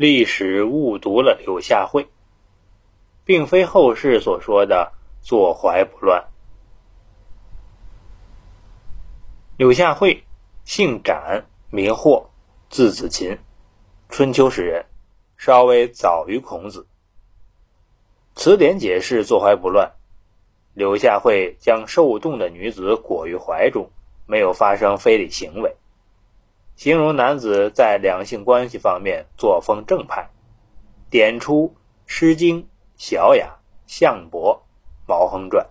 历史误读了柳下惠，并非后世所说的坐怀不乱。柳下惠，姓展，名霍，字子琴，春秋时人，稍微早于孔子。词典解释坐怀不乱：柳下惠将受冻的女子裹于怀中，没有发生非礼行为，形容男子在两性关系方面作风正派，点出《诗经·小雅·项伯·毛亨传》：“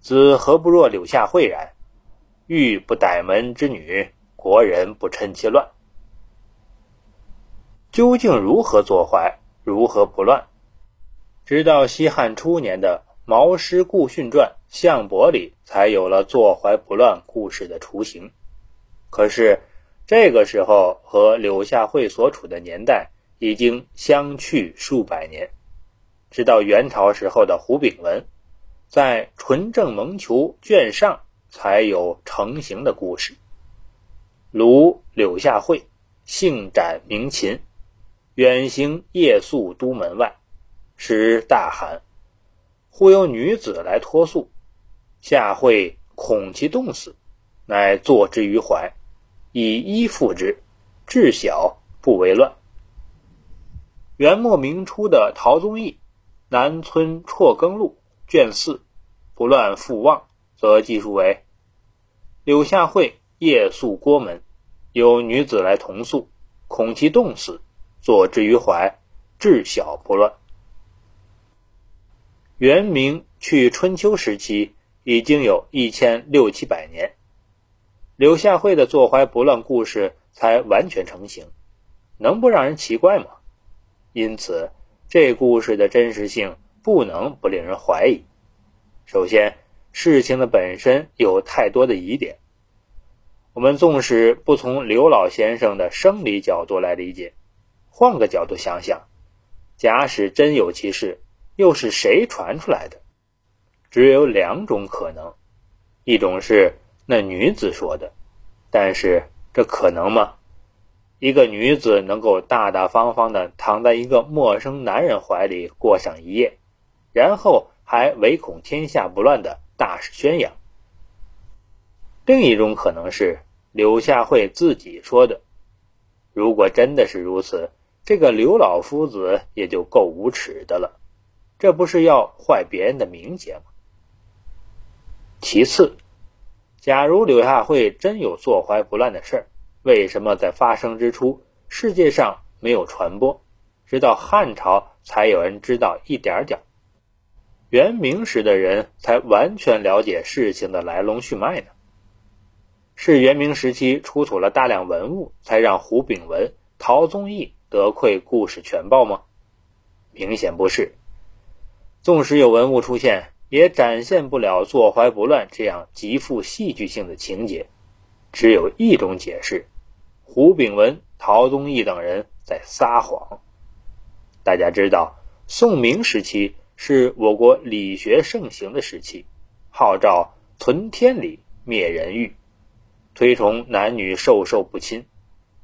子何不若柳下惠然？”欲不逮门之女，国人不趁其乱。究竟如何坐怀，如何不乱？直到西汉初年的《毛诗故训传·项伯》里，才有了坐怀不乱故事的雏形。可是这个时候和柳下惠所处的年代已经相去数百年。直到元朝时候的《胡炳文》在《纯正蒙求》卷上。才有成型的故事。卢柳下惠，姓展，名琴，远行夜宿都门外，时大寒，忽有女子来托宿，下惠恐其冻死，乃坐之于怀，以衣覆之，至小不为乱。元末明初的陶宗义《南村辍耕录》卷四，不乱复望。则记述为：柳下惠夜宿郭门，有女子来同宿，恐其冻死，坐之于怀，至小不乱。元明去春秋时期已经有一千六七百年，柳下惠的坐怀不乱故事才完全成型，能不让人奇怪吗？因此，这故事的真实性不能不令人怀疑。首先，事情的本身有太多的疑点，我们纵使不从刘老先生的生理角度来理解，换个角度想想，假使真有其事，又是谁传出来的？只有两种可能：一种是那女子说的，但是这可能吗？一个女子能够大大方方的躺在一个陌生男人怀里过上一夜，然后还唯恐天下不乱的？大肆宣扬。另一种可能是柳下惠自己说的。如果真的是如此，这个刘老夫子也就够无耻的了。这不是要坏别人的名节吗？其次，假如柳下惠真有坐怀不乱的事儿，为什么在发生之初世界上没有传播，直到汉朝才有人知道一点点？元明时的人才完全了解事情的来龙去脉呢。是元明时期出土了大量文物，才让胡炳文、陶宗义得窥故事全貌吗？明显不是。纵使有文物出现，也展现不了坐怀不乱这样极富戏剧性的情节。只有一种解释：胡炳文、陶宗义等人在撒谎。大家知道，宋明时期。是我国理学盛行的时期，号召存天理、灭人欲，推崇男女授受不亲，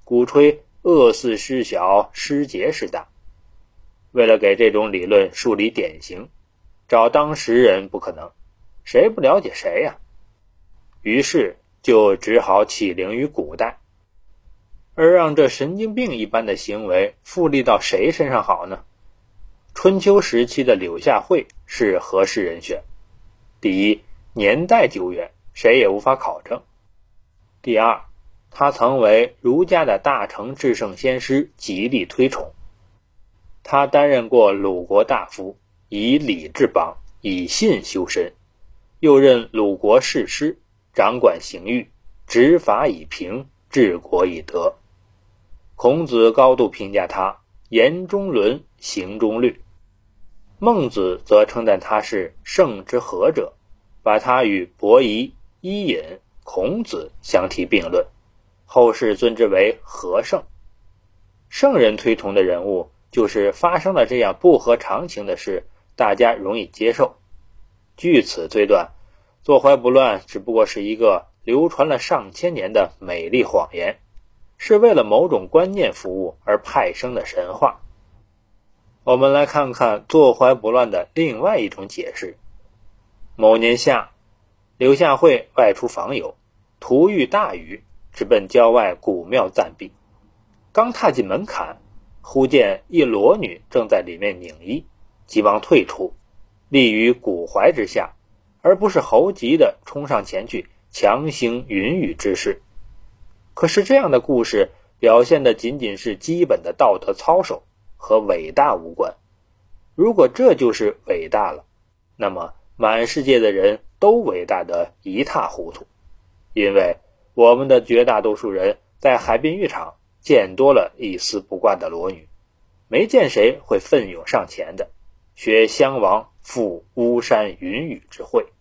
鼓吹恶事事小、失节事大。为了给这种理论树立典型，找当时人不可能，谁不了解谁呀？于是就只好起灵于古代，而让这神经病一般的行为复利到谁身上好呢？春秋时期的柳下惠是合适人选。第一，年代久远，谁也无法考证；第二，他曾为儒家的大成至圣先师极力推崇。他担任过鲁国大夫，以礼治邦，以信修身，又任鲁国士师，掌管刑狱，执法以平，治国以德。孔子高度评价他：言中伦，行中律。孟子则称赞他是圣之和者，把他与伯夷、伊尹、孔子相提并论，后世尊之为和圣。圣人推崇的人物，就是发生了这样不合常情的事，大家容易接受。据此推断，坐怀不乱只不过是一个流传了上千年的美丽谎言，是为了某种观念服务而派生的神话。我们来看看坐怀不乱的另外一种解释。某年夏，柳下惠外出访友，途遇大雨，直奔郊外古庙暂避。刚踏进门槛，忽见一裸女正在里面拧衣，急忙退出，立于古槐之下，而不是猴急的冲上前去强行云雨之事。可是这样的故事表现的仅仅是基本的道德操守，和伟大无关。如果这就是伟大了，那么。满世界的人都伟大的一塌糊涂，因为我们的绝大多数人在海滨浴场见多了一丝不挂的裸女，没见谁会奋勇上前的，学襄王赴巫山云雨之会。